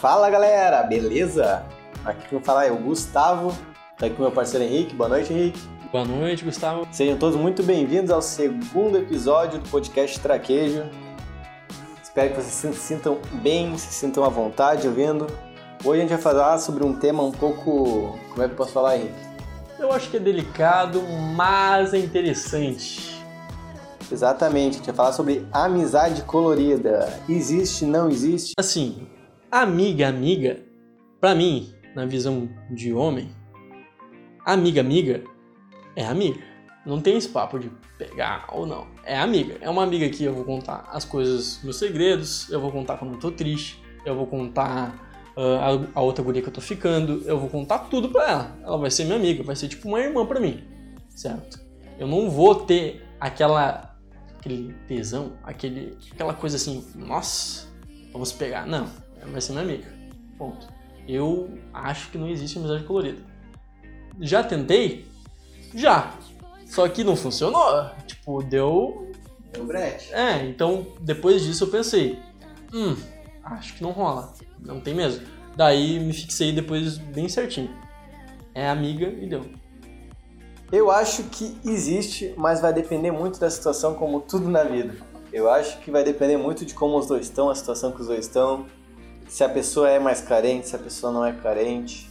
Fala galera, beleza? Aqui quem fala é o Gustavo, tá aqui com meu parceiro Henrique. Boa noite, Henrique. Boa noite, Gustavo. Sejam todos muito bem-vindos ao segundo episódio do podcast Traquejo. Espero que vocês se sintam bem, se sintam à vontade ouvindo. Hoje a gente vai falar sobre um tema um pouco. Como é que eu posso falar, Henrique? Eu acho que é delicado, mas é interessante. Exatamente, a gente vai falar sobre amizade colorida. Existe, não existe? Assim, amiga, amiga, pra mim, na visão de homem, amiga, amiga é amiga. Não tem esse papo de pegar ou não. É amiga. É uma amiga que eu vou contar as coisas, meus segredos, eu vou contar quando eu tô triste, eu vou contar a, a, outra guria que eu tô ficando, eu vou contar tudo pra ela. Ela vai ser minha amiga, vai ser tipo uma irmã pra mim, certo? Eu não vou ter aquela aquele tesão, aquele, aquela coisa assim, nossa, vamos pegar. Não, vai ser minha amiga. Ponto. Eu acho que não existe amizade colorida. Já tentei? Já. Só que não funcionou. Tipo, deu. Deu brete. É, então depois disso eu pensei: hum, acho que não rola. Não tem mesmo. Daí me fixei depois bem certinho. É amiga e deu. Eu acho que existe, mas vai depender muito da situação, como tudo na vida. Eu acho que vai depender muito de como os dois estão, a situação que os dois estão, se a pessoa é mais carente, se a pessoa não é carente.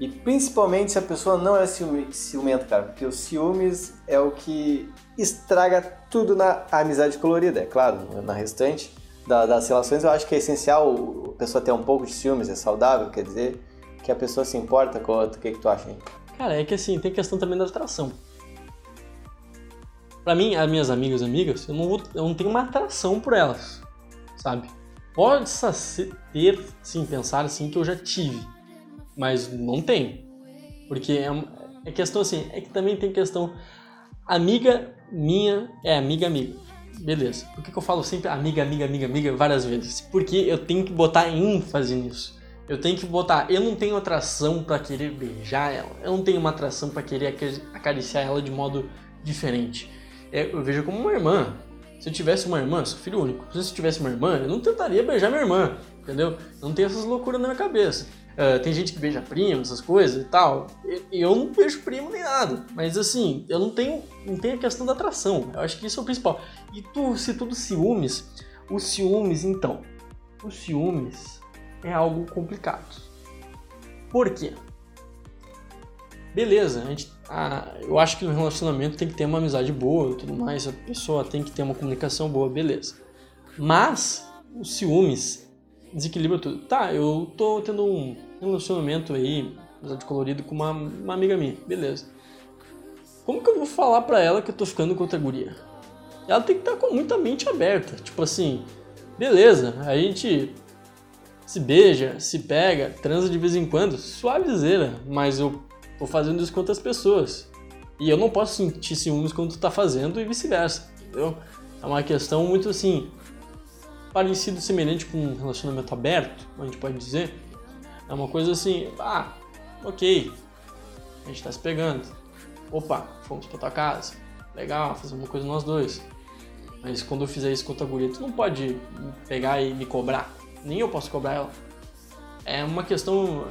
E principalmente se a pessoa não é ciumenta, cara, porque os ciúmes é o que estraga tudo na amizade colorida, é claro, na restante da, das relações eu acho que é essencial a pessoa ter um pouco de ciúmes, é saudável, quer dizer que a pessoa se importa com o. O que, que tu acha, hein? Cara, é que assim, tem questão também da atração. Pra mim, as minhas amigas amigas, eu não, vou, eu não tenho uma atração por elas, sabe? Pode ter, sim, pensar assim que eu já tive mas não tem. Porque é, é questão assim, é que também tem questão. Amiga minha é amiga amiga. Beleza. Por que, que eu falo sempre amiga, amiga, amiga, amiga várias vezes? Porque eu tenho que botar ênfase nisso. Eu tenho que botar. Eu não tenho atração para querer beijar ela. Eu não tenho uma atração para querer acariciar ela de modo diferente. É, eu vejo como uma irmã. Se eu tivesse uma irmã, sou filho único. Se eu tivesse uma irmã, eu não tentaria beijar minha irmã. Entendeu? Eu não tenho essas loucuras na minha cabeça. Uh, tem gente que beija primo, essas coisas e tal. Eu não beijo primo nem nada. Mas assim, eu não tenho, não tenho a questão da atração. Eu acho que isso é o principal. E tu, se tudo ciúmes, os ciúmes, então. Os ciúmes é algo complicado. Por quê? Beleza, a gente, ah, eu acho que no relacionamento tem que ter uma amizade boa e tudo mais, a pessoa tem que ter uma comunicação boa, beleza. Mas os ciúmes desequilibra tudo. Tá, eu tô tendo um relacionamento aí, de colorido, com uma, uma amiga minha, beleza. Como que eu vou falar pra ela que eu tô ficando com outra guria? Ela tem que estar tá com muita mente aberta. Tipo assim, beleza, a gente se beija, se pega, transa de vez em quando, suavizeira, mas eu tô fazendo isso com outras pessoas. E eu não posso sentir ciúmes quando tu tá fazendo e vice-versa, entendeu? É uma questão muito assim, parecido, semelhante com um relacionamento aberto, a gente pode dizer. É uma coisa assim, ah, ok, a gente tá se pegando. Opa, fomos pra tua casa. Legal, fazer uma coisa nós dois. Mas quando eu fizer isso com tua guria, tu não pode pegar e me cobrar. Nem eu posso cobrar ela. É uma questão.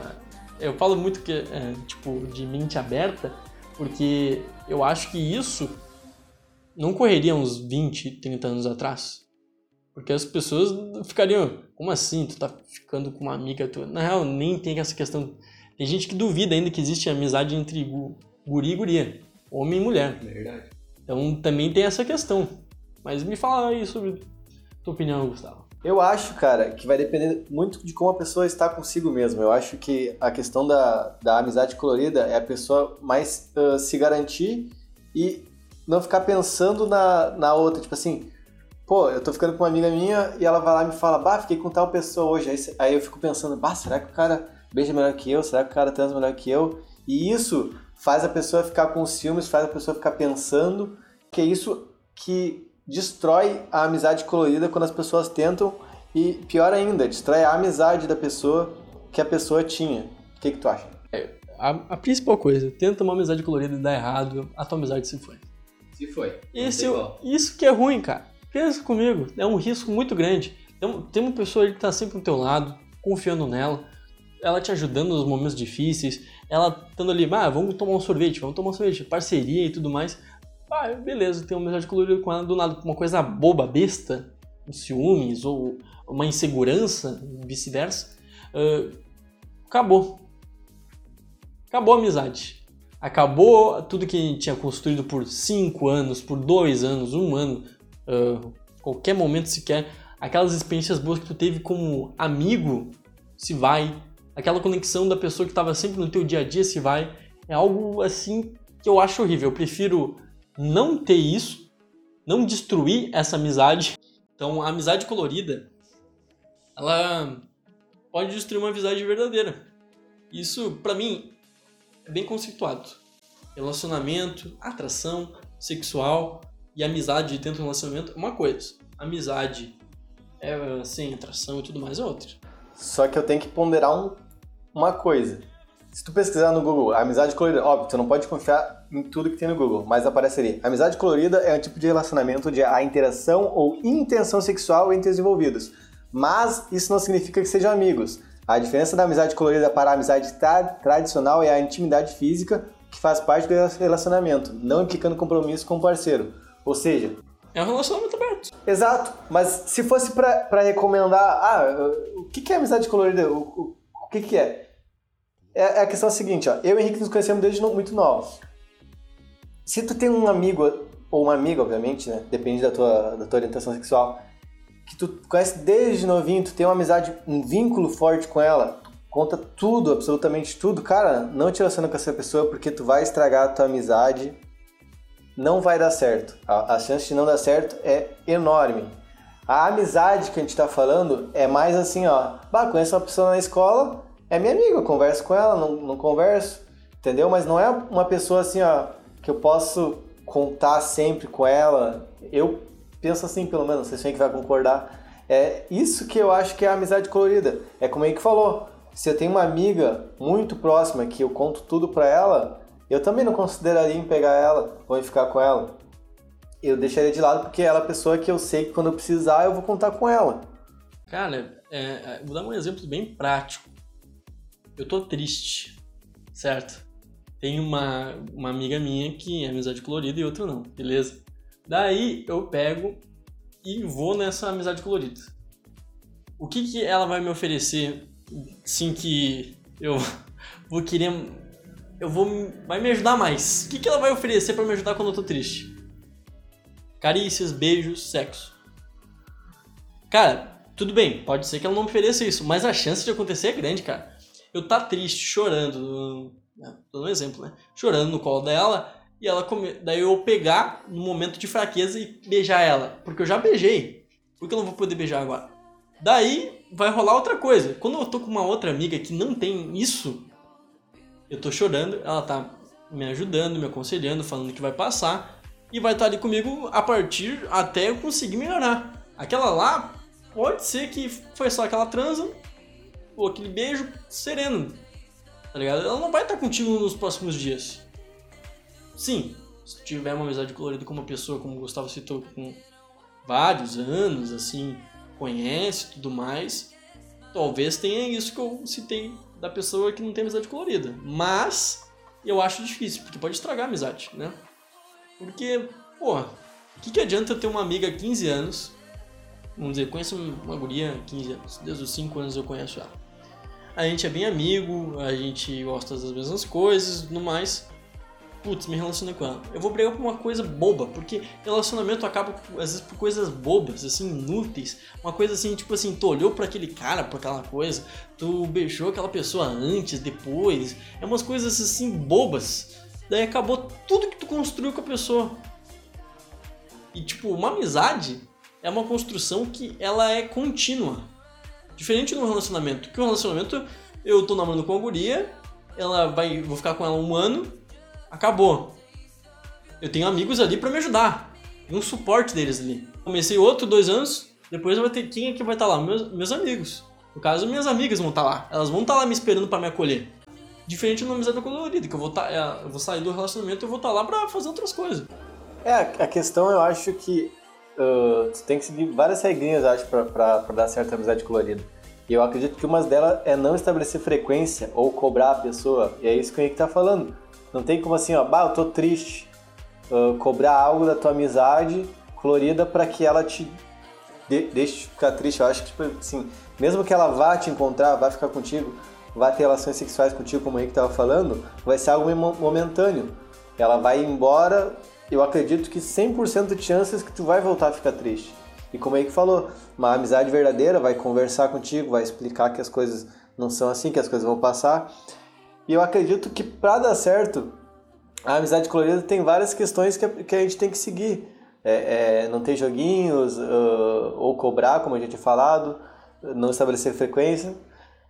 Eu falo muito que, é, tipo, de mente aberta, porque eu acho que isso não correria uns 20, 30 anos atrás. Porque as pessoas ficariam, como assim? Tu tá ficando com uma amiga tua? Na real, nem tem essa questão. Tem gente que duvida ainda que existe amizade entre guri e guria, homem e mulher. Verdade. Então também tem essa questão. Mas me fala aí sobre tua opinião, Gustavo. Eu acho, cara, que vai depender muito de como a pessoa está consigo mesmo. Eu acho que a questão da, da amizade colorida é a pessoa mais uh, se garantir e não ficar pensando na, na outra. Tipo assim, pô, eu tô ficando com uma amiga minha e ela vai lá e me fala, bah, fiquei com tal pessoa hoje. Aí, aí eu fico pensando, bah, será que o cara beija melhor que eu? Será que o cara transa melhor que eu? E isso faz a pessoa ficar com ciúmes, faz a pessoa ficar pensando, que é isso que destrói a amizade colorida quando as pessoas tentam e pior ainda, destrói a amizade da pessoa que a pessoa tinha. O que, que tu acha? É, a, a, principal coisa, tenta uma amizade colorida e dá errado, a tua amizade se foi. Se foi. Esse, isso que é ruim, cara. Pensa comigo, é um risco muito grande. Tem, uma pessoa que tá sempre do teu lado, confiando nela, ela te ajudando nos momentos difíceis, ela estando ali, ah, vamos tomar um sorvete, vamos tomar um sorvete, parceria e tudo mais. Ah, beleza, tem uma amizade colorida com ela, do nada, uma coisa boba, besta, um ciúmes ou uma insegurança, vice-versa, uh, acabou. Acabou a amizade. Acabou tudo que tinha construído por cinco anos, por dois anos, um ano, uh, qualquer momento sequer. Aquelas experiências boas que tu teve como amigo se vai. Aquela conexão da pessoa que estava sempre no teu dia a dia se vai. É algo assim que eu acho horrível. Eu prefiro não ter isso, não destruir essa amizade. Então, a amizade colorida, ela pode destruir uma amizade verdadeira. Isso, para mim, é bem conceituado. Relacionamento, atração sexual e amizade dentro do relacionamento é uma coisa. Amizade é sem atração e tudo mais é outra. Só que eu tenho que ponderar um, uma coisa. Se tu pesquisar no Google, amizade colorida, óbvio, tu não pode confiar em tudo que tem no Google, mas aparece ali. Amizade colorida é um tipo de relacionamento onde a interação ou intenção sexual entre os envolvidos. Mas isso não significa que sejam amigos. A diferença da amizade colorida para a amizade tra tradicional é a intimidade física que faz parte do relacionamento, não implicando compromisso com o parceiro. Ou seja, é um relacionamento aberto. Exato, mas se fosse para recomendar, ah, o que, que é amizade colorida? O, o, o que, que é? é? é? a questão é seguinte, ó, eu e o Henrique nos conhecemos desde muito novos. Se tu tem um amigo, ou uma amiga, obviamente, né? Depende da tua, da tua orientação sexual, que tu conhece desde novinho, tu tem uma amizade, um vínculo forte com ela, conta tudo, absolutamente tudo, cara, não te relaciona com essa pessoa porque tu vai estragar a tua amizade, não vai dar certo. A, a chance de não dar certo é enorme. A amizade que a gente tá falando é mais assim, ó, bah, conheço uma pessoa na escola, é minha amiga, eu converso com ela, não, não converso, entendeu? Mas não é uma pessoa assim, ó, que eu posso contar sempre com ela. Eu penso assim, pelo menos, vocês têm que vai concordar. É isso que eu acho que é a amizade colorida. É como aí que falou. Se eu tenho uma amiga muito próxima que eu conto tudo pra ela, eu também não consideraria em pegar ela ou em ficar com ela. Eu deixaria de lado porque ela é a pessoa que eu sei que quando eu precisar eu vou contar com ela. Cara, é, é vou dar um exemplo bem prático. Eu tô triste, certo? Tem uma, uma amiga minha que é amizade colorida e outra não, beleza? Daí eu pego e vou nessa amizade colorida. O que, que ela vai me oferecer, sim que eu vou querer. Eu vou. Vai me ajudar mais. O que, que ela vai oferecer para me ajudar quando eu tô triste? Carícias, beijos, sexo. Cara, tudo bem, pode ser que ela não ofereça isso, mas a chance de acontecer é grande, cara. Eu tá triste, chorando, né, dando um exemplo, né? Chorando no colo dela, e ela come... daí eu pegar no momento de fraqueza e beijar ela, porque eu já beijei. Por que eu não vou poder beijar agora? Daí vai rolar outra coisa. Quando eu tô com uma outra amiga que não tem isso, eu tô chorando, ela tá me ajudando, me aconselhando, falando que vai passar e vai estar tá ali comigo a partir até eu conseguir melhorar. Aquela lá pode ser que foi só aquela transa ou aquele beijo sereno, tá ligado? Ela não vai estar tá contigo nos próximos dias. Sim, se tiver uma amizade colorida com uma pessoa, como o Gustavo citou, com vários anos, assim, conhece tudo mais, talvez tenha isso que eu citei da pessoa que não tem amizade colorida. Mas eu acho difícil, porque pode estragar a amizade, né? Porque, pô, o que, que adianta ter uma amiga há 15 anos? Vamos dizer, conheço uma guria há 15 anos, desde os 5 anos eu conheço ela. A gente é bem amigo, a gente gosta das mesmas coisas no mais putz, me relacionei com ela. Eu vou brigar por uma coisa boba, porque relacionamento acaba às vezes por coisas bobas, assim, inúteis. Uma coisa assim, tipo assim, tu olhou para aquele cara, por aquela coisa, tu beijou aquela pessoa antes, depois. É umas coisas assim bobas. Daí acabou tudo que tu construiu com a pessoa. E tipo, uma amizade é uma construção que ela é contínua. Diferente do relacionamento, que o relacionamento eu tô namorando com a guria, ela vai, vou ficar com ela um ano, acabou. Eu tenho amigos ali para me ajudar. Tem um suporte deles ali. Comecei outro dois anos, depois eu vou ter quem é que vai estar tá lá? Meus, meus amigos. No caso, minhas amigas vão estar tá lá. Elas vão estar tá lá me esperando para me acolher. Diferente numa amizade colorida, que eu vou, é, eu vou sair do relacionamento e vou estar lá pra fazer outras coisas. É, a questão eu acho que uh, tu tem que seguir várias regrinhas, acho, pra dar certa amizade colorida. E eu acredito que uma delas é não estabelecer frequência ou cobrar a pessoa. E é isso que o Henrique tá falando. Não tem como assim, ó, bah, eu tô triste. Uh, cobrar algo da tua amizade colorida para que ela te de, deixe ficar triste. Eu acho que, tipo assim, mesmo que ela vá te encontrar, vá ficar contigo, vá ter relações sexuais contigo, como o Henrique tava falando, vai ser algo momentâneo. Ela vai embora, eu acredito que 100% de chances que tu vai voltar a ficar triste. E como é que falou, uma amizade verdadeira vai conversar contigo, vai explicar que as coisas não são assim, que as coisas vão passar. E eu acredito que para dar certo, a amizade colorida tem várias questões que, que a gente tem que seguir. É, é, não ter joguinhos, uh, ou cobrar, como a gente tinha falado, não estabelecer frequência,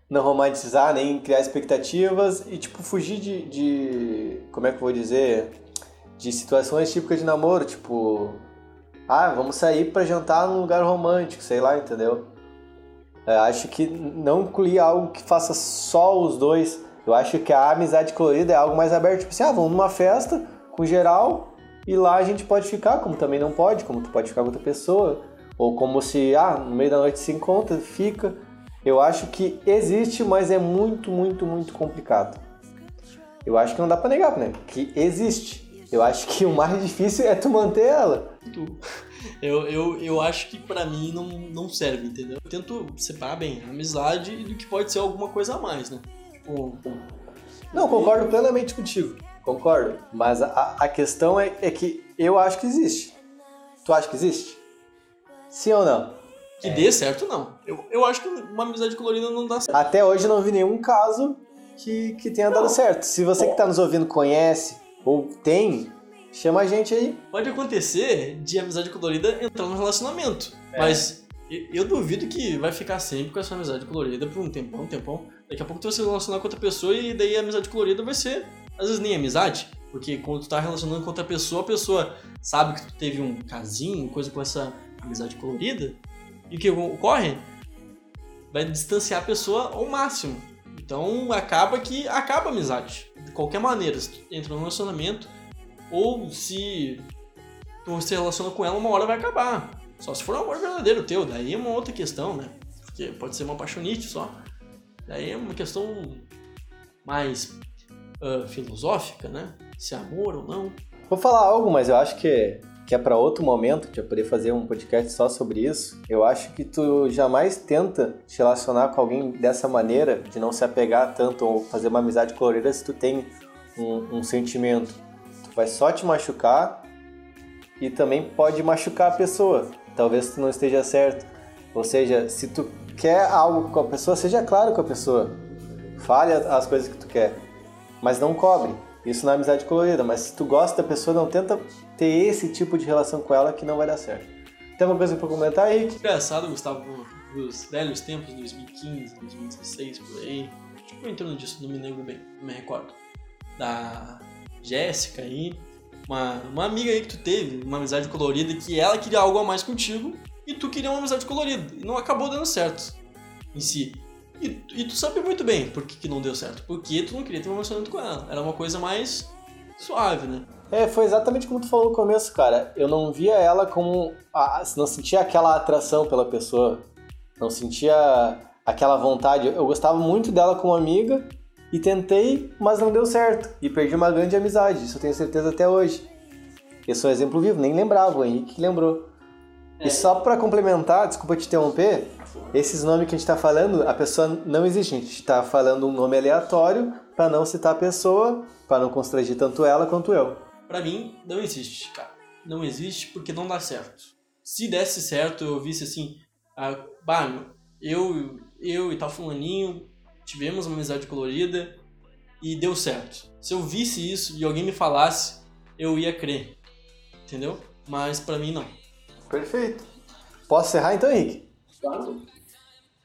não romantizar, nem criar expectativas e, tipo, fugir de, de como é que eu vou dizer, de situações típicas de namoro, tipo, ah, vamos sair para jantar num lugar romântico, sei lá, entendeu? Eu acho que não incluir algo que faça só os dois. Eu acho que a amizade colorida é algo mais aberto. Tipo assim, ah, vamos numa festa com geral e lá a gente pode ficar, como também não pode, como tu pode ficar com outra pessoa. Ou como se, ah, no meio da noite se encontra, fica. Eu acho que existe, mas é muito, muito, muito complicado. Eu acho que não dá pra negar, né? Que existe. Eu acho que o mais difícil é tu manter ela. Eu, eu, eu acho que para mim não, não serve, entendeu? Eu tento separar bem a amizade do que pode ser alguma coisa a mais, né? Não, concordo plenamente contigo. Concordo. Mas a, a questão é, é que eu acho que existe. Tu acha que existe? Sim ou não? Que é. dê certo, não. Eu, eu acho que uma amizade colorida não dá certo. Até hoje eu não vi nenhum caso que, que tenha não. dado certo. Se você que está nos ouvindo conhece ou tem, chama a gente aí. Pode acontecer de amizade colorida entrar no relacionamento. É. Mas eu duvido que vai ficar sempre com essa amizade colorida por um tempão, um tempão. Daqui a pouco tu vai se relacionar com outra pessoa e daí a amizade colorida vai ser, às vezes, nem amizade. Porque quando tu tá relacionando com outra pessoa, a pessoa sabe que tu teve um casinho, coisa com essa amizade colorida. E o que ocorre? Vai distanciar a pessoa ao máximo. Então acaba que acaba a amizade. De qualquer maneira, se tu entra num relacionamento, ou se tu se relaciona com ela, uma hora vai acabar. Só se for um amor verdadeiro teu, daí é uma outra questão, né? Porque pode ser uma apaixonite só. Daí é uma questão mais uh, filosófica, né? Se é amor ou não. Vou falar algo, mas eu acho que que é para outro momento, que poder fazer um podcast só sobre isso. Eu acho que tu jamais tenta te relacionar com alguém dessa maneira, de não se apegar tanto ou fazer uma amizade colorida se tu tem um, um sentimento. Tu vai só te machucar e também pode machucar a pessoa. Talvez tu não esteja certo. Ou seja, se tu quer algo com a pessoa, seja claro com a pessoa. Fale as coisas que tu quer, mas não cobre. Isso na amizade colorida, mas se tu gosta da pessoa, não tenta ter esse tipo de relação com ela que não vai dar certo. Tem alguma coisa pra comentar aí? Engraçado, Gustavo, dos velhos tempos, 2015, 2016, por aí. Tipo, em torno disso, não me lembro bem, não me recordo. Da Jéssica aí, uma, uma amiga aí que tu teve, uma amizade colorida, que ela queria algo a mais contigo e tu queria uma amizade colorida. E não acabou dando certo em si. E, e tu sabe muito bem por que, que não deu certo. Porque tu não queria ter um relacionamento com ela. Era uma coisa mais suave, né? É, foi exatamente como tu falou no começo, cara. Eu não via ela como. A, não sentia aquela atração pela pessoa. Não sentia aquela vontade. Eu gostava muito dela como amiga e tentei, mas não deu certo. E perdi uma grande amizade. Isso eu tenho certeza até hoje. Eu sou um exemplo vivo, nem lembrava, o Henrique lembrou. É. E só para complementar, desculpa te interromper, esses nomes que a gente está falando, a pessoa não existe. A gente está falando um nome aleatório para não citar a pessoa, para não constranger tanto ela quanto eu. Para mim, não existe, cara. Não existe porque não dá certo. Se desse certo, eu visse assim, ah, bah, eu, eu e tal fulaninho tivemos uma amizade colorida e deu certo. Se eu visse isso e alguém me falasse, eu ia crer. Entendeu? Mas para mim não. Perfeito. Posso encerrar então, Henrique? Claro.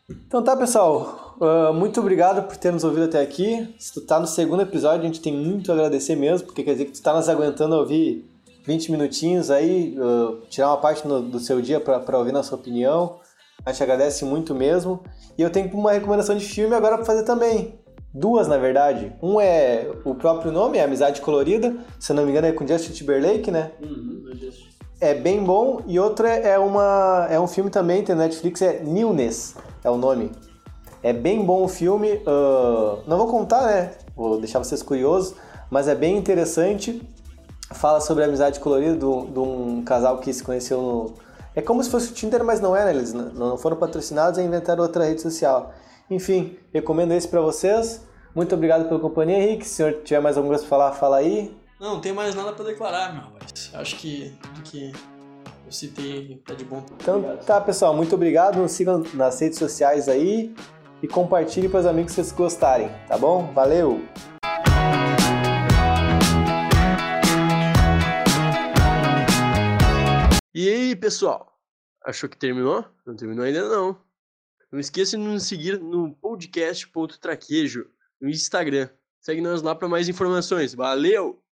Então tá, pessoal. Uh, muito obrigado por ter nos ouvido até aqui. Se tu tá no segundo episódio, a gente tem muito a agradecer mesmo, porque quer dizer que tu tá nos aguentando ouvir 20 minutinhos aí, uh, tirar uma parte no, do seu dia para ouvir nossa opinião. A gente agradece muito mesmo. E eu tenho uma recomendação de filme agora para fazer também. duas na verdade. Um é o próprio nome, é Amizade Colorida, se não me engano é com Justin Timberlake, né? Uhum, é bem bom. E outra é, uma, é um filme também, tem Netflix, é Newness, é o nome. É bem bom o filme. Uh, não vou contar, né? Vou deixar vocês curiosos, mas é bem interessante. Fala sobre a amizade colorida de um casal que se conheceu no. É como se fosse o Tinder, mas não é, né? Eles não foram patrocinados e inventaram outra rede social. Enfim, recomendo esse para vocês. Muito obrigado pela companhia, Henrique. Se o senhor tiver mais alguma coisa para falar, fala aí. Não, não tem mais nada para declarar, meu rapaz. Acho que tudo que eu citei tá de bom. Então obrigado. tá, pessoal. Muito obrigado. Nos sigam nas redes sociais aí e compartilhe para os amigos se vocês gostarem, tá bom? Valeu! E aí, pessoal? Achou que terminou? Não terminou ainda não. Não esqueça de nos seguir no podcast.traquejo no Instagram. Segue nós lá para mais informações. Valeu!